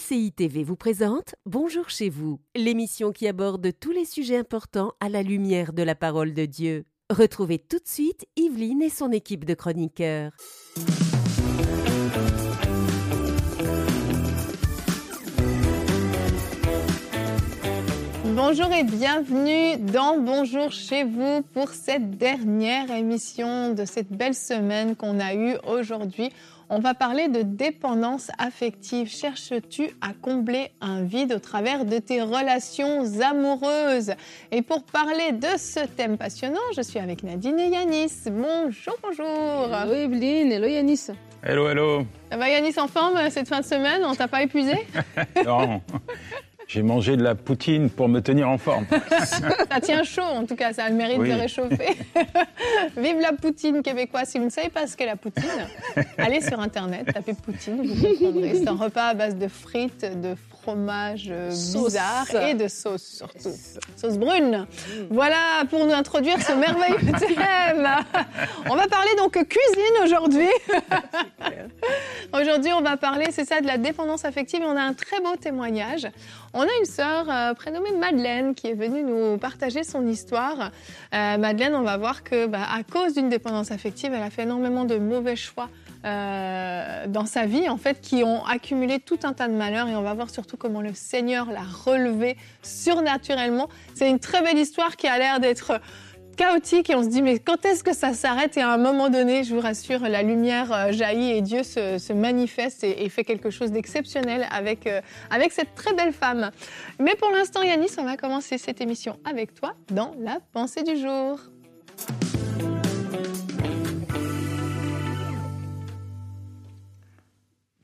MCI TV vous présente Bonjour chez vous, l'émission qui aborde tous les sujets importants à la lumière de la parole de Dieu. Retrouvez tout de suite Yveline et son équipe de chroniqueurs. Bonjour et bienvenue dans Bonjour chez vous pour cette dernière émission de cette belle semaine qu'on a eue aujourd'hui. On va parler de dépendance affective. Cherches-tu à combler un vide au travers de tes relations amoureuses? Et pour parler de ce thème passionnant, je suis avec Nadine et Yanis. Bonjour, bonjour. Hello Evelyne, hello Yanis. Hello, hello. Ça va Yanis en forme cette fin de semaine? On t'a pas épuisé? Non. J'ai mangé de la poutine pour me tenir en forme. ça tient chaud, en tout cas, ça a le mérite de réchauffer. Vive la poutine québécoise. Si vous ne savez pas ce qu'est la poutine, allez sur Internet, tapez poutine, vous comprendrez. C'est un repas à base de frites, de fromage euh, bizarre et de sauce surtout. Sauce brune. Voilà pour nous introduire ce merveilleux thème. On va parler donc cuisine aujourd'hui. aujourd'hui, on va parler, c'est ça, de la dépendance affective. On a un très beau témoignage. On a une sœur euh, prénommée Madeleine qui est venue nous partager son histoire. Euh, Madeleine, on va voir que bah, à cause d'une dépendance affective, elle a fait énormément de mauvais choix euh, dans sa vie, en fait, qui ont accumulé tout un tas de malheurs. Et on va voir surtout comment le Seigneur l'a relevé surnaturellement. C'est une très belle histoire qui a l'air d'être chaotique et on se dit mais quand est-ce que ça s'arrête? Et à un moment donné, je vous rassure, la lumière euh, jaillit et Dieu se, manifeste et, fait quelque chose d'exceptionnel avec, euh, avec cette très belle femme. Mais pour l'instant, Yanis, on va commencer cette émission avec toi dans la pensée du jour.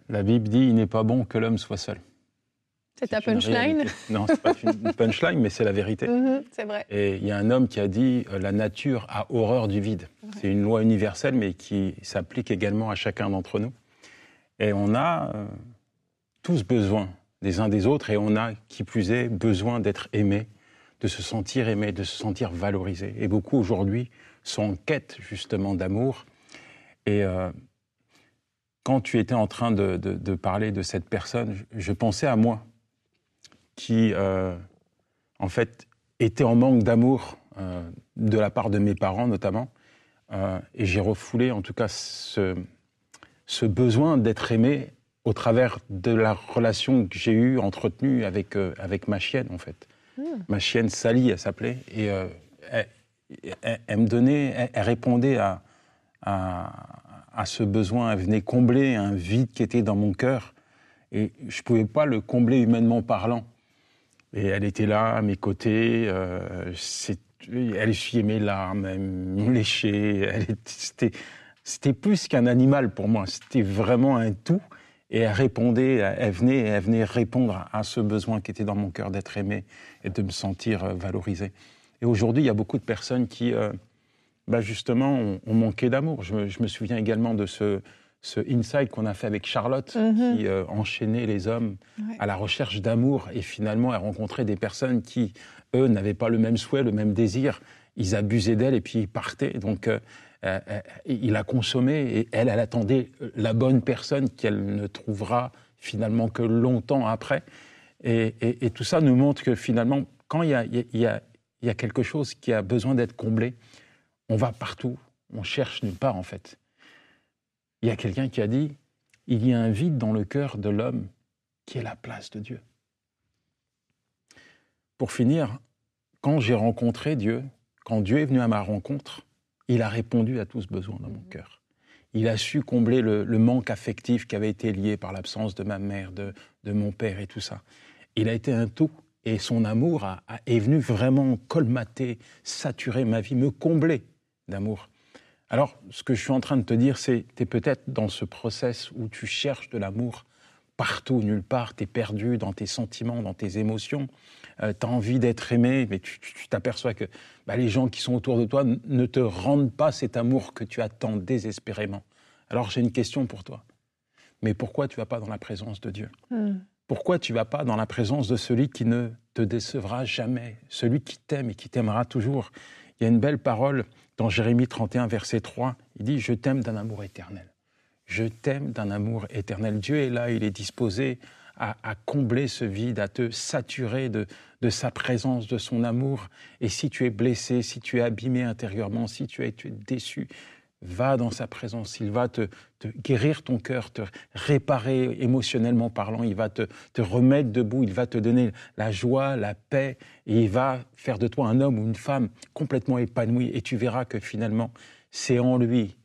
La Bible dit il n'est pas bon que l'homme soit seul. C'est ta punchline Non, c'est pas une punchline, mais c'est la vérité. Mhm, c'est vrai. Et il y a un homme qui a dit euh, la nature a horreur du vide. C'est une loi universelle, mais qui s'applique également à chacun d'entre nous. Et on a euh, tous besoin des uns des autres, et on a, qui plus est, besoin d'être aimé, de se sentir aimé, de se sentir valorisé. Et beaucoup aujourd'hui sont en quête justement d'amour. Et euh, quand tu étais en train de, parler de cette personne, je, pensais à moi, qui, euh, en fait, était en manque d'amour euh, de la part de mes parents notamment. Euh, et j'ai refoulé, en tout cas, ce, ce besoin d'être aimé au travers de la relation que j'ai eue, entretenue avec, avec ma chienne, en fait. Hmm. Ma chienne Sally, elle s'appelait. Et elle, elle, me donnait, elle, répondait à, à à ce besoin, elle venait combler un vide qui était dans mon cœur. Et je ne pouvais pas le combler humainement parlant. Et elle était là, à mes côtés. Euh, elle essuyait mes larmes, elle me léchait. C'était plus qu'un animal pour moi. C'était vraiment un tout. Et elle répondait, elle venait, elle venait répondre à ce besoin qui était dans mon cœur d'être aimé et de me sentir valorisé. Et aujourd'hui, il y a beaucoup de personnes qui, euh, bah justement, on, manquait d'amour. Je, me souviens également de ce, ce insight qu'on a fait avec Charlotte, mhm. qui euh, enchaînait les hommes à la recherche d'amour. Et finalement, elle rencontrait des personnes qui, eux, n'avaient pas le même souhait, le même désir. Ils abusaient d'elle et puis ils partaient. Donc, euh, euh, il a consommé et elle, elle attendait la bonne personne qu'elle ne trouvera finalement que longtemps après. Et, et, tout ça nous montre que finalement, quand il y a, il y a, il y a quelque chose qui a besoin d'être comblé, on va partout, on cherche nulle part en fait. Il y a quelqu'un qui a dit, il y a un vide dans le cœur de l'homme qui est la place de Dieu. Pour finir, quand j'ai rencontré Dieu, quand Dieu est venu à ma rencontre, il a répondu à tout ce besoin dans mon cœur. Il a su combler le, manque affectif qui avait été lié par l'absence de ma mère, de, mon père et tout ça. Il a été un tout et son amour est venu vraiment colmater, saturer ma vie, me combler d'amour. Alors, ce que je suis en train de te dire, c'est tu es peut-être dans ce process où tu cherches de l'amour partout, nulle part, tu es perdu dans tes sentiments, dans tes émotions, euh, tu as envie d'être aimé, mais tu t'aperçois que bah, les gens qui sont autour de toi ne te rendent pas cet amour que tu attends désespérément. Alors j'ai une question pour toi. Mais pourquoi tu vas pas dans la présence de Dieu? Hmm. Pourquoi tu vas pas dans la présence de celui qui ne te décevra jamais, celui qui t'aime et qui t'aimera toujours? Il y a une belle parole dans Jérémie 31, verset 3, il dit Je t'aime d'un amour éternel. Je t'aime d'un amour éternel. Dieu est là, il est disposé à, combler ce vide, à te saturer de, sa présence, de son amour. Et si tu es blessé, si tu es abîmé intérieurement, si tu tu es déçu, va dans sa présence, il va te, guérir ton cœur, te réparer émotionnellement parlant, il va te, te, remettre debout, il va te donner la joie, la paix, et il va faire de toi un homme ou une femme complètement épanoui, et tu verras que finalement, c'est en lui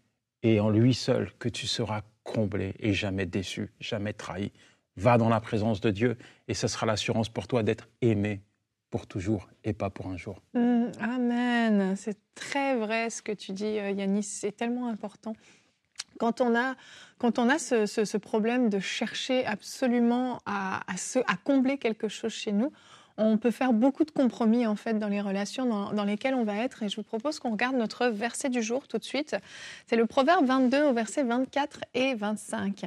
et en lui seul que tu seras comblé et jamais déçu, jamais trahi. Va dans la présence de Dieu, et ce sera l'assurance pour toi d'être aimé pour toujours et pas pour un jour. Mmh, amen. C'est très vrai ce que tu dis, euh, Yanis. C'est tellement important. Quand on a, quand on a ce, problème de chercher absolument à, à combler quelque chose chez nous, on peut faire beaucoup de compromis en fait dans les relations dans, lesquelles on va être. Et je vous propose qu'on regarde notre verset du jour tout de suite. C'est le proverbe 22 au verset 24 et 25.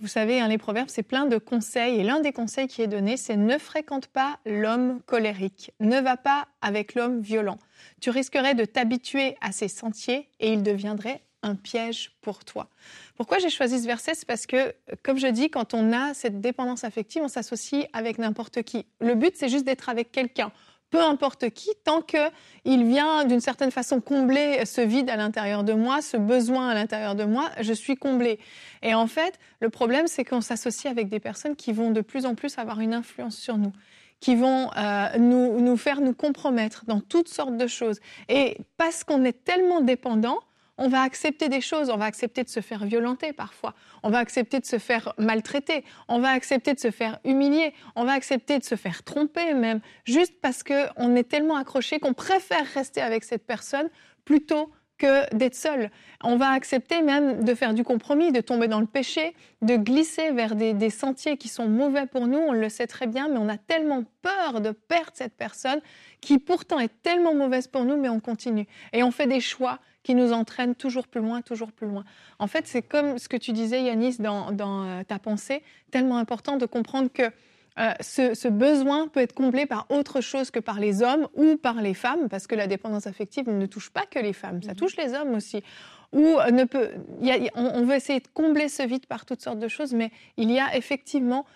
Vous savez, hein, les proverbes, c'est plein de conseils. Et l'un des conseils qui est donné, c'est ne fréquente pas l'homme colérique. Ne va pas avec l'homme violent. Tu risquerais de t'habituer à ses sentiers et il deviendrait un piège pour toi. Pourquoi j'ai choisi ce verset? C'est parce que, comme je dis, quand on a cette dépendance affective, on s'associe avec n'importe qui. Le but, c'est juste d'être avec quelqu'un, peu importe qui, tant qu'il vient d'une certaine façon combler ce vide à l'intérieur de moi, ce besoin à l'intérieur de moi, je suis comblée. Et en fait, le problème, c'est qu'on s'associe avec des personnes qui vont de plus en plus avoir une influence sur nous qui vont euh, nous, nous faire nous compromettre dans toutes sortes de choses. Et parce qu'on est tellement dépendant, on va accepter des choses, on va accepter de se faire violenter parfois, on va accepter de se faire maltraiter, on va accepter de se faire humilier, on va accepter de se faire tromper même, juste parce qu'on est tellement accroché qu'on préfère rester avec cette personne plutôt que d'être seul. On va accepter même de faire du compromis, de tomber dans le péché, de glisser vers des, des, sentiers qui sont mauvais pour nous. On le sait très bien, mais on a tellement peur de perdre cette personne qui pourtant est tellement mauvaise pour nous, mais on continue. Et on fait des choix qui nous entraîne toujours plus loin, toujours plus loin. En fait, c'est comme ce que tu disais, Yanis, dans, euh, ta pensée, tellement important de comprendre que euh, ce, besoin peut être comblé par autre chose que par les hommes ou par les femmes, parce que la dépendance affective ne touche pas que les femmes, ça mhm. touche les hommes aussi. Ou euh, ne peut, on, veut essayer de combler ce vide par toutes sortes de choses, mais il y a effectivement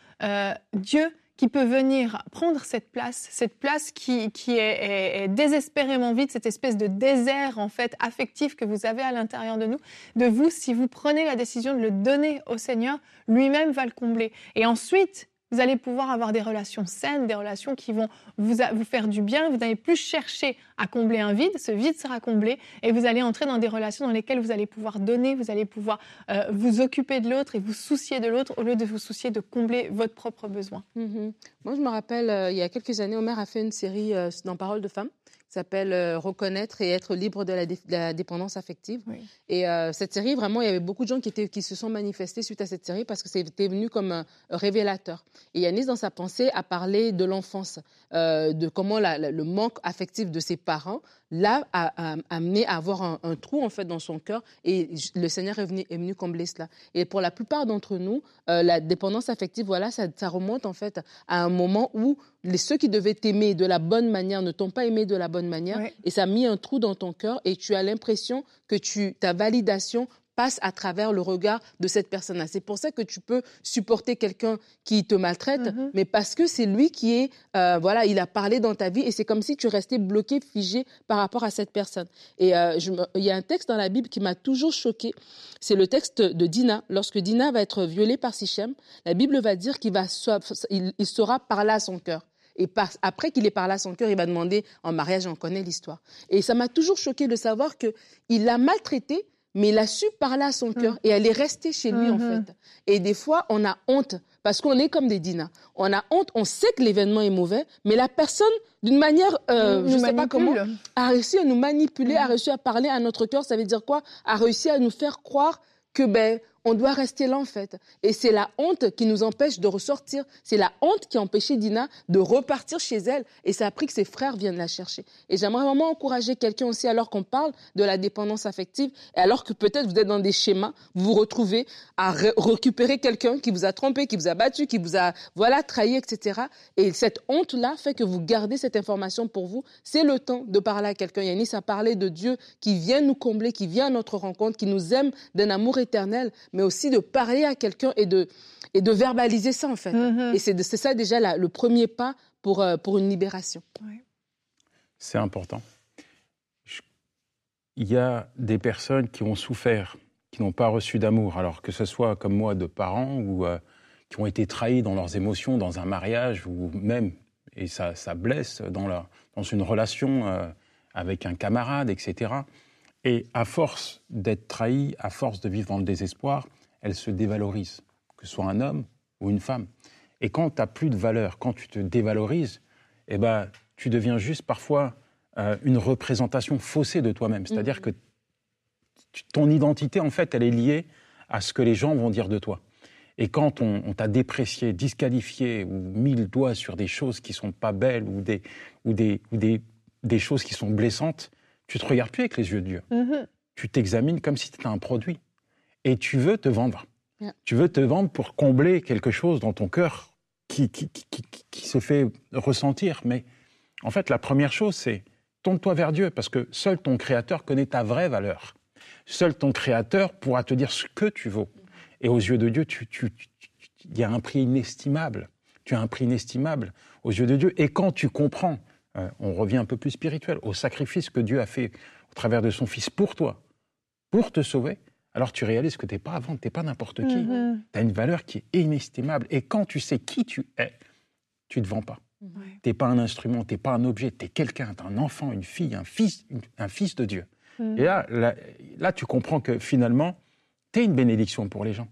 Dieu qui peut venir prendre cette place, cette place qui, qui est, désespérément vide, cette espèce de désert en fait affectif que vous avez à l'intérieur de nous, de vous, si vous prenez la décision de le donner au Seigneur, lui-même va le combler. Et ensuite, vous allez pouvoir avoir des relations saines, des relations qui vont vous, vous faire du bien. Vous n'allez plus chercher à combler un vide, ce vide sera comblé et vous allez entrer dans des relations dans lesquelles vous allez pouvoir donner, vous allez pouvoir euh, vous occuper de l'autre et vous soucier de l'autre au lieu de vous soucier de combler votre propre besoin. Mm-hmm. Moi, je me rappelle, euh, il y a quelques années, Omer a fait une série euh, dans Parole de femmes s'appelle euh, Reconnaître et être libre de la, dépendance affective. Et euh, cette série, vraiment, il y avait beaucoup de gens qui, étaient, qui se sont manifestés suite à cette série parce que c'était venu comme un révélateur. Et Yanis, dans sa pensée, a parlé de l'enfance, euh, de comment le manque affectif de ses parents l'a amené à avoir un, trou en fait dans son cœur. Et le Seigneur est venu, est venu combler cela. Et pour la plupart d'entre nous, la dépendance affective, voilà, ça, ça, remonte en fait à un moment où les, ceux qui devaient t'aimer de la bonne manière ne t'ont pas aimé de la bonne manière. Et ça a mis un trou dans ton cœur et tu as l'impression que tu, ta validation passe à travers le regard de cette personne-là. C'est pour ça que tu peux supporter quelqu'un qui te maltraite, mm-hmm. mais parce que c'est lui qui est, euh, voilà, il a parlé dans ta vie et c'est comme si tu restais bloqué, figé par rapport à cette personne. Et euh, il y a un texte dans la Bible qui m'a toujours choqué. C'est le texte de Dina. Lorsque Dina va être violée par Sichem, la Bible va dire qu'il va, il, il sera parlé à son cœur. Et après qu'il ait parlé à son cœur, il va demander en mariage, on connaît l'histoire. Et ça m'a toujours choqué de savoir qu'il l'a maltraitée, mais il a su parler à son cœur mm. et elle est restée chez lui en mm-hmm. fait. Et des fois, on a honte parce qu'on est comme des Dina. On a honte, on sait que l'événement est mauvais, mais la personne, d'une manière, euh, je ne sais pas comment, a réussi à nous manipuler, a mm. réussi à parler à notre cœur. Ça veut dire quoi? A réussi à nous faire croire que ben on doit rester là en fait. Et c'est la honte qui nous empêche de ressortir. C'est la honte qui a empêché Dina de repartir chez elle. Et ça a pris que ses frères viennent la chercher. Et j'aimerais vraiment encourager quelqu'un aussi, alors qu'on parle de la dépendance affective, et alors que peut-être vous êtes dans des schémas, vous vous retrouvez à récupérer quelqu'un qui vous a trompé, qui vous a battu, qui vous a voilà trahi, etc. Et cette honte-là fait que vous gardez cette information pour vous. C'est le temps de parler à quelqu'un. Yanis a parlé de Dieu qui vient nous combler, qui vient à notre rencontre, qui nous aime d'un amour éternel mais aussi de parler à quelqu'un et de, et de verbaliser ça, en fait. Mhm. Et c'est ça déjà la- le premier pas pour, euh, pour une libération. C'est important. Je- Il y a des personnes qui ont souffert, qui n'ont pas reçu d'amour, alors que ce soit comme moi de parents ou euh, qui ont été trahis dans leurs émotions, dans un mariage ou même, et ça, ça blesse, dans, la- dans une relation euh, avec un camarade, etc. Et à force d'être trahi, à force de vivre dans le désespoir, elles se dévalorisent, que ce soit un homme ou une femme. Et quand tu n'as plus de valeur, quand tu te dévalorises, eh ben, tu deviens juste parfois euh, une représentation faussée de toi-même. C'est-à-dire que tu- ton identité, en fait, elle est liée à ce que les gens vont dire de toi. Et quand on, on t'a déprécié, disqualifié ou mis le doigt sur des choses qui sont pas belles ou des, ou des, ou des, des choses qui sont blessantes, tu te regardes plus avec les yeux de Dieu. Mhm. Tu t'examines comme si tu étais un produit. Et tu veux te vendre. Yeah. Tu veux te vendre pour combler quelque chose dans ton cœur qui, qui, qui, qui- qui se fait ressentir. Mais en fait, la première chose, c'est tourne-toi vers Dieu, parce que seul ton Créateur connaît ta vraie valeur. Seul ton Créateur pourra te dire ce que tu vaux. Et aux yeux de Dieu, il y a un prix inestimable. Tu as un prix inestimable aux yeux de Dieu. Et quand tu comprends, euh, on revient un peu plus spirituel, au sacrifice que Dieu a fait au travers de son Fils pour toi, pour te sauver, alors tu réalises que tu n'es pas à vendre, tu n'es pas n'importe qui. Mhm. Tu as une valeur qui est inestimable. Et quand tu sais qui tu es, tu ne te vends pas. Ouais. Tu n'es pas un instrument, tu n'es pas un objet, tu es quelqu'un, tu un enfant, une fille, un fils, un fils de Dieu. Mhm. Et là, là, là, tu comprends que finalement, tu es une bénédiction pour les gens.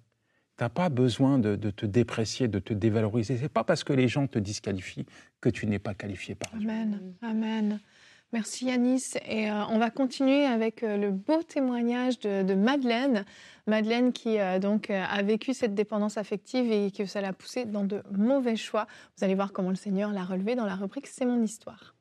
Tu n'as pas besoin de, de te déprécier, de te dévaloriser. C'est pas parce que les gens te disqualifient que tu n'es pas qualifié par Dieu. Amen. Amen. Merci Yanis. Et euh, on va continuer avec euh, le beau témoignage de, de Madeleine. Madeleine qui euh, donc a vécu cette dépendance affective et que ça l'a poussée dans de mauvais choix. Vous allez voir comment le Seigneur l'a relevé dans la rubrique C'est mon histoire.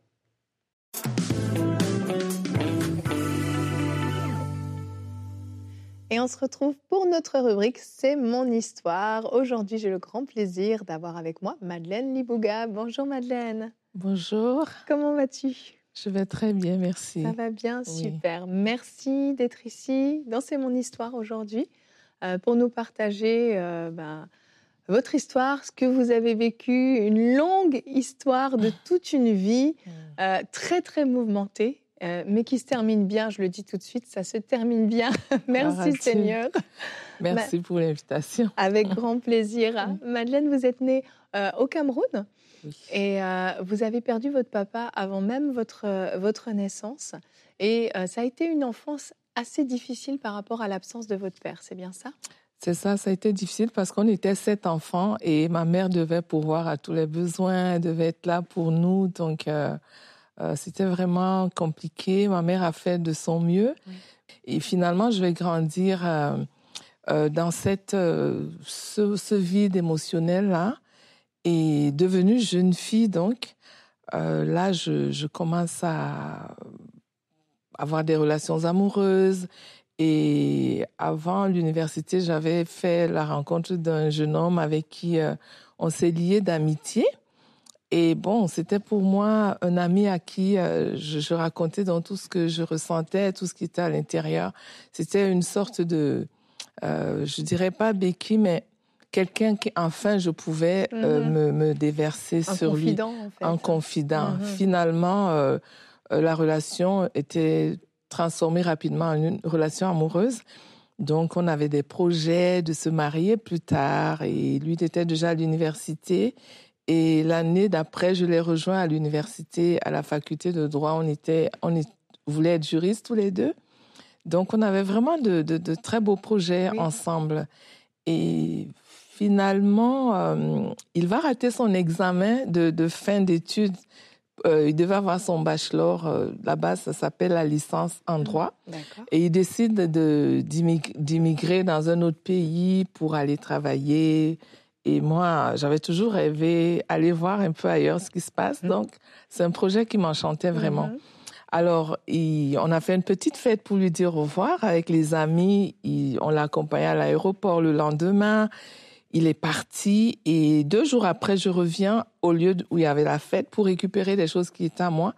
Et on se retrouve pour notre rubrique C'est mon histoire. Aujourd'hui, j'ai le grand plaisir d'avoir avec moi Madeleine Libouga. Bonjour Madeleine. Bonjour, Comment vas-tu? Je vais très bien, merci. Ça va bien, Oui. super. Merci d'être ici dans C'est mon histoire aujourd'hui euh, pour nous partager euh, ben, votre histoire, ce que vous avez vécu, une longue histoire de toute une vie, euh, très très mouvementée. Euh, mais qui se termine bien, je le dis tout de suite, ça se termine bien. Merci. Seigneur. Merci pour l'invitation. Avec grand plaisir. Madeleine, vous êtes née euh, au Cameroun Oui. et euh, vous avez perdu votre papa avant même votre, votre naissance. Et ça a été une enfance assez difficile par rapport à l'absence de votre père, c'est bien ça? C'est ça, ça a été difficile parce qu'on était sept enfants et ma mère devait pourvoir à tous les besoins, elle devait être là pour nous. Donc, euh, c'était vraiment compliqué. Ma mère a fait de son mieux. Oui. Et finalement, je vais grandir euh, euh, dans cette, ce, ce vide émotionnel-là. Et devenue jeune fille, donc, là, je, je commence à avoir des relations amoureuses. Et avant l'université, j'avais fait la rencontre d'un jeune homme avec qui euh, on s'est lié d'amitié. Et bon, c'était pour moi un ami à qui euh, je, je racontais dans tout ce que je ressentais, tout ce qui était à l'intérieur. C'était une sorte de, euh, je dirais pas béquille, mais quelqu'un qui enfin je pouvais euh, Mhm. me, me déverser Un sur lui confident, en fait. en confident. Mhm. Finalement, euh, la relation était transformée rapidement en une relation amoureuse. Donc, on avait des projets de se marier plus tard et lui était déjà à l'université. Et l'année d'après, je l'ai rejoint à l'université, à la faculté de droit. On était, on est- voulait être juristes tous les deux. Donc, on avait vraiment de, de- de très beaux projets Oui. ensemble. Et finalement, euh, il va rater son examen de, de fin d'études. Euh, il devait avoir son bachelor. euh, Là-bas, ça s'appelle la licence en droit. D'accord. Et il décide de- d'immig- d'immigrer dans un autre pays pour aller travailler. Et moi, j'avais toujours rêvé aller voir un peu ailleurs ce qui se passe. Mhm. Donc, c'est un projet qui m'enchantait vraiment. Mhm. Alors, il- on a fait une petite fête pour lui dire au revoir avec les amis. Il- on l'a accompagné à l'aéroport le lendemain. Il est parti et deux jours après, je reviens au lieu où il y avait la fête pour récupérer des choses qui étaient à moi.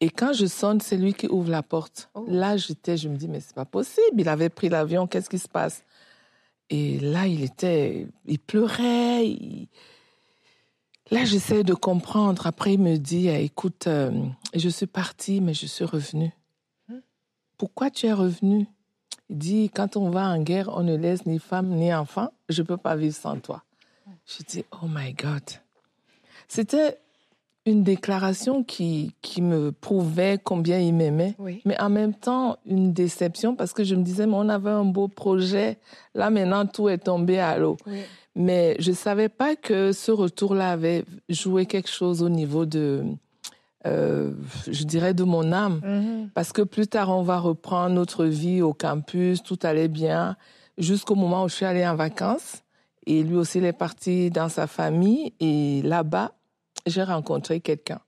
Et quand je sonne, c'est lui qui ouvre la porte. Oh. Là, j'étais, je me dis, mais c'est pas possible. Il avait pris l'avion, qu'est-ce qui se passe? Et là, il était, il pleurait. Là, j'essaie de comprendre. Après, il me dit, écoute, euh, je suis partie, mais je suis revenue. Hmm. Pourquoi tu es revenue? Il dit, quand on va en guerre, on ne laisse ni femme ni enfant. Je ne peux pas vivre sans toi. Je dis, oh my God. C'était une déclaration qui, qui me prouvait combien il m'aimait, mais en même temps une déception parce que je me disais, mais on avait un beau projet, là maintenant tout est tombé à l'eau. Mais je ne savais pas que ce retour-là avait joué quelque chose au niveau de, euh, je dirais, de mon âme. Mm-hmm. Parce que plus tard, on va reprendre notre vie au campus, tout allait bien, jusqu'au moment où je suis allée en vacances. Et lui aussi, il est parti dans sa famille. Et là-bas, j'ai rencontré quelqu'un.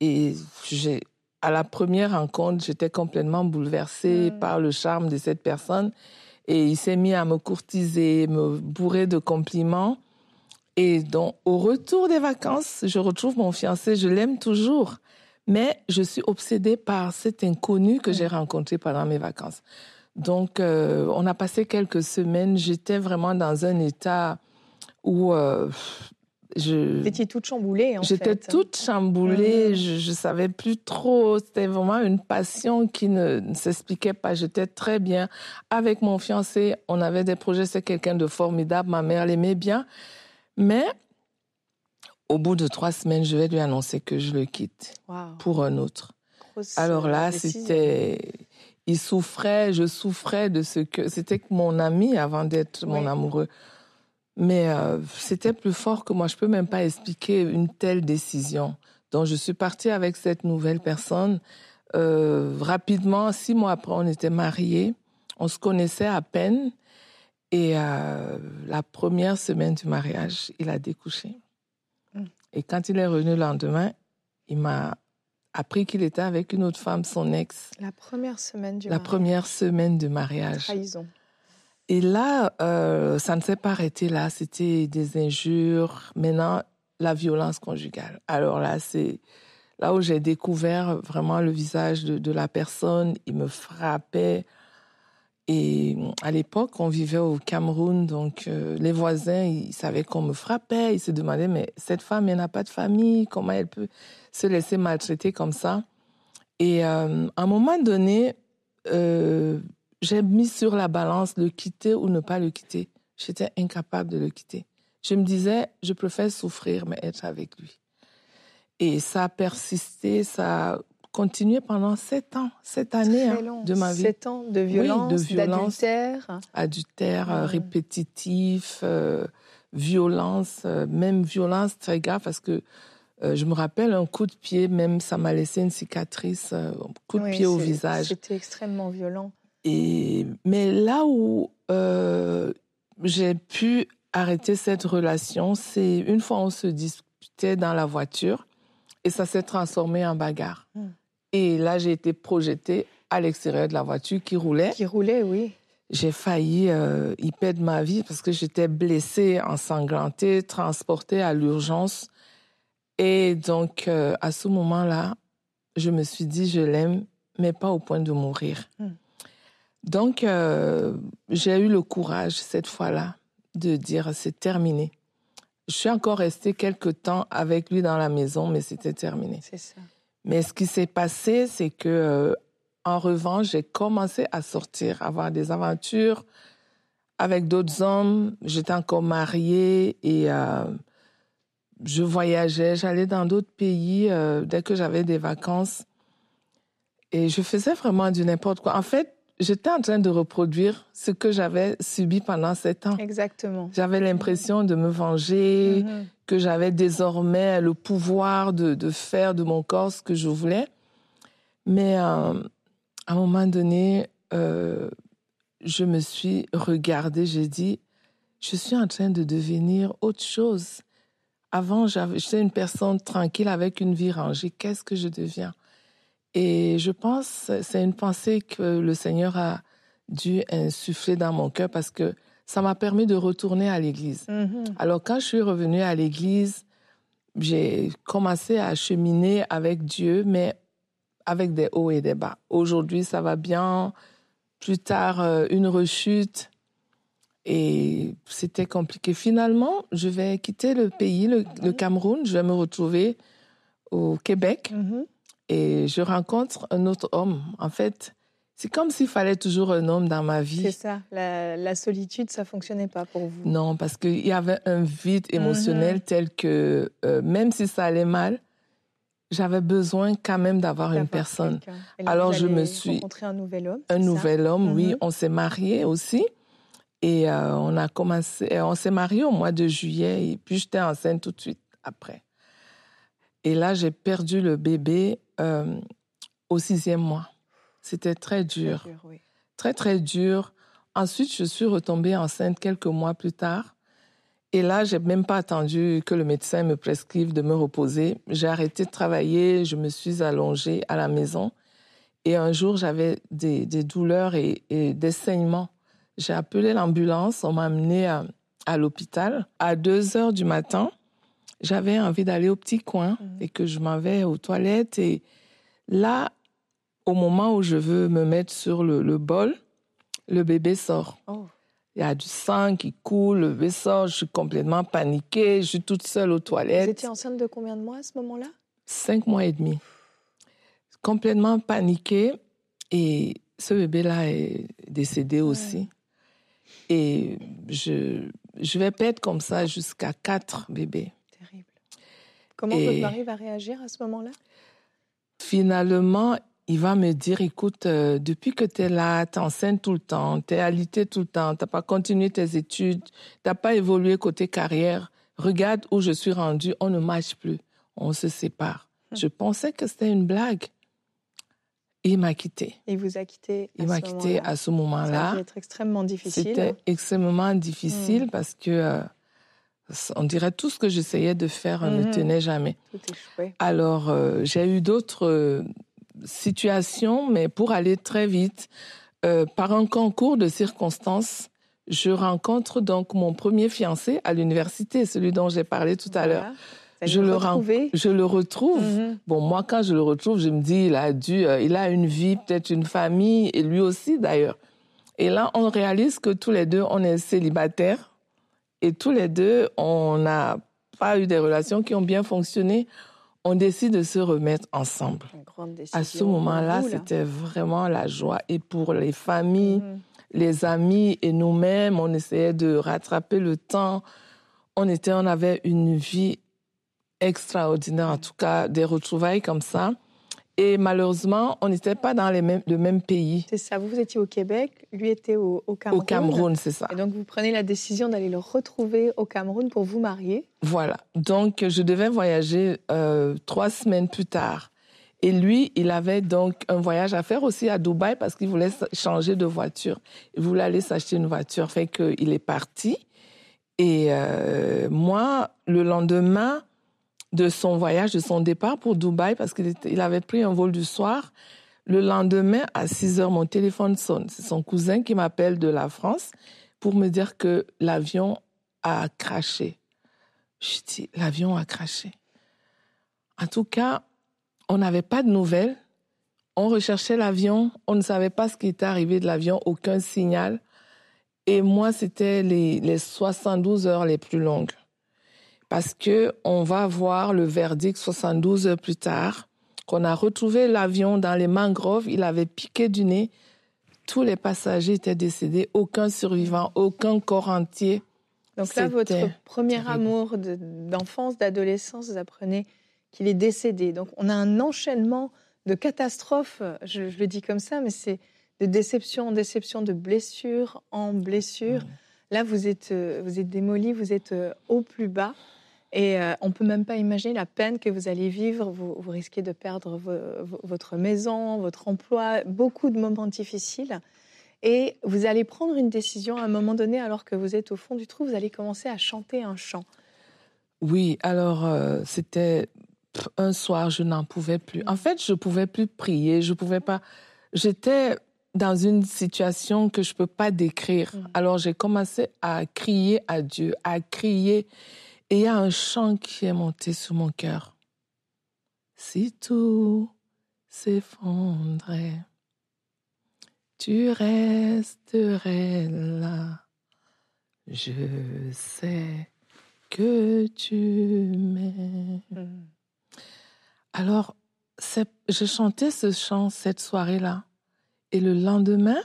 Et j'ai, à la première rencontre, j'étais complètement bouleversée mm. par le charme de cette personne. Et il s'est mis à me courtiser, me bourrer de compliments. Et donc, au retour des vacances, je retrouve mon fiancé, je l'aime toujours. Mais je suis obsédée par cet inconnu que mm. j'ai rencontré pendant mes vacances. Donc, euh, on a passé quelques semaines. J'étais vraiment dans un état où euh, je, étiez toute chamboulée, en J'étais toute chamboulée, mmh. je, ne savais plus trop. C'était vraiment une passion qui ne, s'expliquait pas. J'étais très bien avec mon fiancé. On avait des projets. C'est quelqu'un de formidable. Ma mère l'aimait bien. Mais au bout de trois semaines, je vais lui annoncer que je le quitte pour un autre. Alors là, c'était, il souffrait, je souffrais de ce que c'était mon ami avant d'être mon amoureux. Mais euh, c'était plus fort que moi. Je peux même pas expliquer une telle décision. Donc, je suis partie avec cette nouvelle personne. Euh, rapidement, six mois après, on était mariés. On se connaissait à peine. Et euh, la première semaine du mariage, il a découché. Mm. Et quand il est revenu le lendemain, il m'a appris qu'il était avec une autre femme, son ex. La première semaine du la mariage. La première semaine du mariage. Trahison. Et là, euh, ça ne s'est pas arrêté là. C'était des injures. Maintenant, la violence conjugale. Alors là, c'est là où j'ai découvert vraiment le visage de, la personne. Il me frappait. Et à l'époque, on vivait au Cameroun, donc euh, les voisins, ils savaient qu'on me frappait. Ils se demandaient, mais cette femme, elle n'a pas de famille. Comment elle peut se laisser maltraiter comme ça? Et euh, à un moment donné, j'ai mis sur la balance le quitter ou ne pas le quitter. J'étais incapable de le quitter. Je me disais, je préfère souffrir, mais être avec lui. Et ça a persisté, ça a continué pendant sept ans, sept années hein, de ma vie. Sept ans de violence, oui, de violence d'adultère. Adultère, euh, répétitif, euh, violence, euh, même violence très grave parce que je me rappelle un coup de pied, même ça m'a laissé une cicatrice, un coup de pied au visage. C'était extrêmement violent mais là où euh, j'ai pu arrêter cette relation, c'est une fois on se disputait dans la voiture et ça s'est transformé en bagarre. Hmm. Et là, j'ai été projetée à l'extérieur de la voiture qui roulait. Qui roulait, oui. J'ai failli euh, y perdre ma vie parce que j'étais blessée, ensanglantée, transportée à l'urgence. Et donc, euh, à ce moment-là, je me suis dit, je l'aime, mais pas au point de mourir. Hmm. Donc, euh, j'ai eu le courage cette fois-là de dire c'est terminé. Je suis encore restée quelques temps avec lui dans la maison, mais c'était terminé. C'est ça. Mais ce qui s'est passé, c'est que, euh, en revanche, j'ai commencé à sortir, à avoir des aventures avec d'autres hommes. J'étais encore mariée et euh, je voyageais. J'allais dans d'autres pays dès que j'avais des vacances. Et je faisais vraiment du n'importe quoi. En fait, j'étais en train de reproduire ce que j'avais subi pendant sept ans. Exactement. J'avais l'impression de me venger, mm-hmm. que j'avais désormais le pouvoir de, de, faire de mon corps ce que je voulais. Mais euh, à un moment donné, euh, je me suis regardée, j'ai dit, je suis en train de devenir autre chose. Avant, j'étais une personne tranquille avec une vie rangée. Qu'est-ce que je deviens? Et je pense, c'est une pensée que le Seigneur a dû insuffler dans mon cœur parce que ça m'a permis de retourner à l'église. Mm-hmm. Alors quand je suis revenue à l'église, j'ai commencé à cheminer avec Dieu, mais avec des hauts et des bas. Aujourd'hui, ça va bien. Plus tard, euh, une rechute. Et c'était compliqué. Finalement, je vais quitter le pays, le, Cameroun. Je vais me retrouver au Québec. Mm-hmm. Et je rencontre un autre homme. En fait, c'est comme s'il fallait toujours un homme dans ma vie. C'est ça. La, solitude, ça fonctionnait pas pour vous. Non, parce qu'il y avait un vide émotionnel mm-hmm. tel que euh, même si ça allait mal, j'avais besoin quand même d'avoir une personne. Alors je me suis rencontré un nouvel homme. Un nouvel homme, oui. Mm-hmm. On s'est mariés aussi. Et euh, on a commencé, on s'est mariés au mois de juillet et puis j'étais enceinte tout de suite après. Et là, j'ai perdu le bébé euh, au sixième mois. C'était très dur. Très, dur oui. très, très dur. Ensuite, je suis retombée enceinte quelques mois plus tard. Et là, j'ai même pas attendu que le médecin me prescrive de me reposer. J'ai arrêté de travailler, je me suis allongée à la maison. Et un jour, j'avais des, douleurs et, des saignements. J'ai appelé l'ambulance, on m'a amené à, à l'hôpital. À 2 heures du matin, j'avais envie d'aller au petit coin mhm. et que je m'en vais aux toilettes. Et là, au moment où je veux me mettre sur le, bol, le bébé sort. Oh. Il y a du sang qui coule, le bébé sort, je suis complètement paniquée, je suis toute seule aux toilettes. Vous étiez enceinte de combien de mois à ce moment-là? Cinq mois et demi. Complètement paniquée. Et ce bébé-là est décédé aussi. Et je, je vais être comme ça jusqu'à quatre bébés. Comment votre mari va réagir à ce moment-là? Finalement, il va me dire, écoute, euh, depuis que tu es là, tu es enceinte tout le temps, tu es alité tout le temps, tu n'as pas continué tes études, tu n'as pas évolué côté carrière, regarde où je suis rendue, on ne marche plus, on se sépare. Hum. Je pensais que c'était une blague. Il m'a quitté. Il vous a quitté Il m'a quitté à ce moment-là. C'était extrêmement difficile. C'était extrêmement difficile hum. parce que euh, on dirait tout ce que j'essayais de faire ne mhm. tenait jamais. Alors, euh, j'ai eu d'autres euh, situations, mais pour aller très vite, euh, par un concours de circonstances, je rencontre donc mon premier fiancé à l'université, celui dont j'ai parlé tout à l'heure. Je le, je le retrouve. Mhm. Bon, moi, quand je le retrouve, je me dis, il a dû, il a une vie, peut-être une famille, et lui aussi d'ailleurs. Et là, on réalise que tous les deux, on est célibataires et tous les deux, on n'a pas eu des relations qui ont bien fonctionné. On décide de se remettre ensemble. à ce moment-là, c'était vraiment la joie. Et pour les familles, mhm. les amis et nous-mêmes, on essayait de rattraper le temps. On était, on avait une vie extraordinaire, en tout cas des retrouvailles comme ça. Et malheureusement, on n'était pas dans les mêmes, le même pays. C'est ça, vous, étiez au Québec, lui était au, Cameroun. Au Cameroun, c'est ça. Et donc, vous prenez la décision d'aller le retrouver au Cameroun pour vous marier. Voilà. Donc, je devais voyager euh, trois semaines plus tard. Et lui, il avait donc un voyage à faire aussi à Dubaï parce qu'il voulait changer de voiture. Il voulait aller s'acheter une voiture. Fait qu'il est parti. Et euh, moi, le lendemain, de son voyage, de son départ pour Dubaï, parce qu'il avait pris un vol du soir. Le lendemain, à 6 heures, mon téléphone sonne. C'est son cousin qui m'appelle de la France pour me dire que l'avion a craché. Je dis, l'avion a craché. En tout cas, on n'avait pas de nouvelles. On recherchait l'avion. On ne savait pas ce qui était arrivé de l'avion, aucun signal. Et moi, c'était les, les 72 heures les plus longues parce que on va voir le verdict 72 heures plus tard qu'on a retrouvé l'avion dans les mangroves, il avait piqué du nez, tous les passagers étaient décédés, aucun survivant, aucun corps entier. Donc là, votre premier amour d'enfance, d'adolescence, vous apprenez qu'il est décédé. Donc on a un enchaînement de catastrophes, je, le dis comme ça, mais c'est de déception en déception, de blessure en blessure. Là, vous êtes, euh, vous êtes démoli, vous êtes euh, au plus bas. Et euh, on peut même pas imaginer la peine que vous allez vivre. Vous, risquez de perdre votre maison, votre emploi, beaucoup de moments difficiles. Et vous allez prendre une décision à un moment donné, alors que vous êtes au fond du trou, vous allez commencer à chanter un chant. Oui, alors euh, c'était un soir, je n'en pouvais plus. En fait, je pouvais plus prier, je pouvais pas. J'étais dans une situation que je peux pas décrire. Mm. Alors j'ai commencé à crier à Dieu, à crier. Et il y a un chant qui est monté sur mon cœur. Si tout s'effondrait, tu resterais là. Je sais que tu m'aimes. Alors, je chantais ce chant cette soirée-là. Et le lendemain,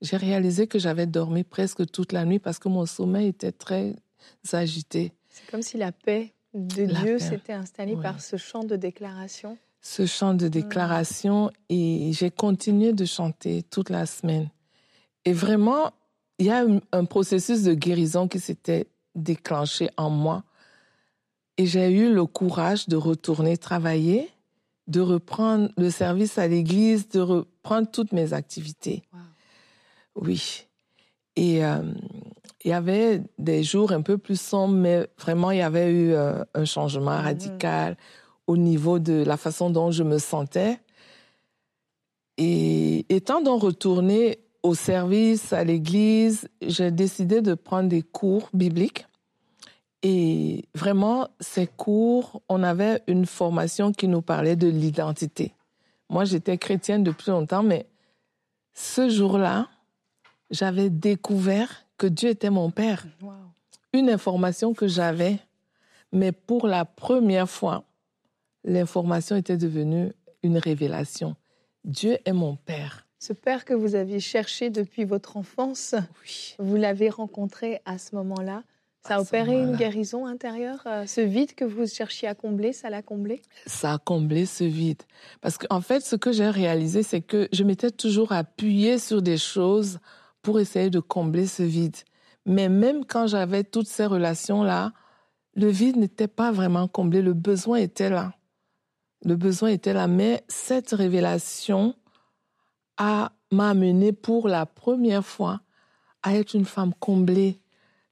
j'ai réalisé que j'avais dormi presque toute la nuit parce que mon sommeil était très agité. C'est comme si la paix de Dieu s'était installée par ce chant de déclaration. Ce chant de déclaration et j'ai continué de chanter toute la semaine. Et vraiment, il y a un processus de guérison qui s'était déclenché en moi. Et j'ai eu le courage de retourner travailler, de reprendre le service à l'église, de reprendre toutes mes activités. Oui. Et euh, il y avait des jours un peu plus sombres, mais vraiment, il y avait eu euh, un changement mhm. radical au niveau de la façon dont je me sentais. Et étant donc retournée au service, à l'église, j'ai décidé de prendre des cours bibliques. Et vraiment, ces cours, on avait une formation qui nous parlait de l'identité. Moi, j'étais chrétienne depuis longtemps, mais ce jour-là, j'avais découvert que Dieu était mon Père. Une information que j'avais, mais pour la première fois, l'information était devenue une révélation. Dieu est mon Père. Ce Père que vous aviez cherché depuis votre enfance, vous l'avez rencontré à ce moment-là. Ça a opéré une guérison intérieure euh, Ce vide que vous cherchiez à combler, ça l'a comblé? Ça a comblé ce vide. Parce qu'en fait, ce que j'ai réalisé, c'est que je m'étais toujours appuyée sur des choses pour essayer de combler ce vide. Mais même quand j'avais toutes ces relations-là, le vide n'était pas vraiment comblé, le besoin était là. Le besoin était là, mais cette révélation a m'a pour la première fois à être une femme comblée,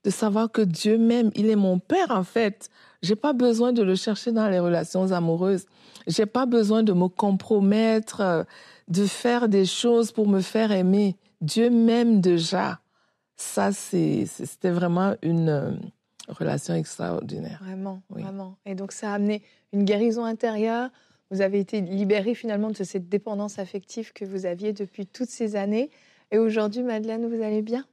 de savoir que Dieu m'aime, il est mon père en fait. J'ai pas besoin de le chercher dans les relations amoureuses. J'ai pas besoin de me compromettre, euh, de faire des choses pour me faire aimer. Dieu m'aime déjà. Ça, c'était vraiment une euh, relation extraordinaire. Vraiment, vraiment. Et donc, ça a amené une guérison intérieure. Vous avez été libérée finalement de cette dépendance affective que vous aviez depuis toutes ces années. Et aujourd'hui, Madeleine, vous allez bien?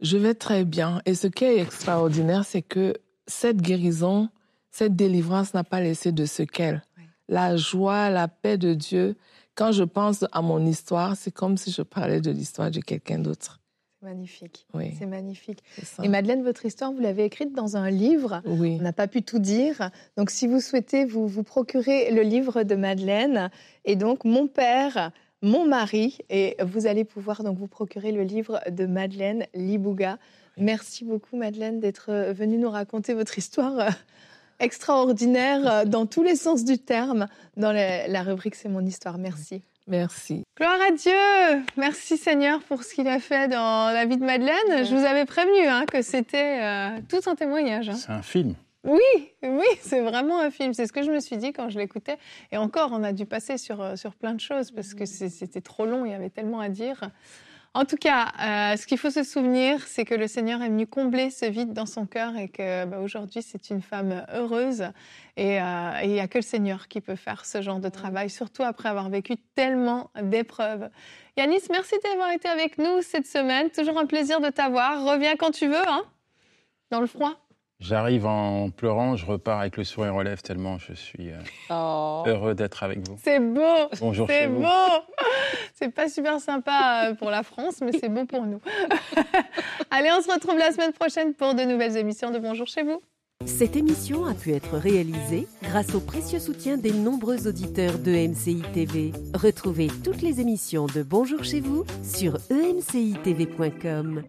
Je vais très bien. Et ce qui est extraordinaire, c'est que cette guérison, cette délivrance n'a pas laissé de séquelles. La joie, la paix de Dieu, quand je pense à mon histoire, c'est comme si je parlais de l'histoire de quelqu'un d'autre. C'est magnifique. C'est magnifique. Et Madeleine, votre histoire, vous l'avez écrite dans un livre. Oui. On n'a pas pu tout dire. Donc, si vous souhaitez, vous vous procurez le livre de Madeleine. Et donc, Mon père, mon mari. Et vous allez pouvoir donc vous procurer le livre de Madeleine Libouga. Merci beaucoup, Madeleine, d'être venue nous raconter votre histoire extraordinaire euh, dans tous les sens du terme dans la, rubrique C'est mon histoire. Merci. Merci. Gloire à Dieu. Merci Seigneur pour ce qu'il a fait dans la vie de Madeleine. Je vous avais prévenu hein, que c'était euh, tout un témoignage. Hein. C'est un film. Oui, oui, c'est vraiment un film. C'est ce que je me suis dit quand je l'écoutais. Et encore, on a dû passer sur, euh, sur plein de choses parce que c'était trop long, il y avait tellement à dire. En tout cas, euh, ce qu'il faut se souvenir, c'est que le Seigneur est venu combler ce vide dans son cœur et que bah, aujourd'hui, c'est une femme heureuse. Et euh, il n'y a que le Seigneur qui peut faire ce genre de travail, surtout après avoir vécu tellement d'épreuves. Yanis, merci d'avoir été avec nous cette semaine. Toujours un plaisir de t'avoir. Reviens quand tu veux, hein, dans le froid. J'arrive en pleurant, je repars avec le sourire aux lèvres tellement je suis euh, oh. heureux d'être avec vous. C'est beau. Bonjour. C'est beau. C'est pas super sympa euh, pour la France, mais c'est beau pour nous. Allez, on se retrouve la semaine prochaine pour de nouvelles émissions de Bonjour chez vous. Cette émission a pu être réalisée grâce au précieux soutien des nombreux auditeurs de MCI TV. Retrouvez toutes les émissions de Bonjour chez vous sur emcitv.com.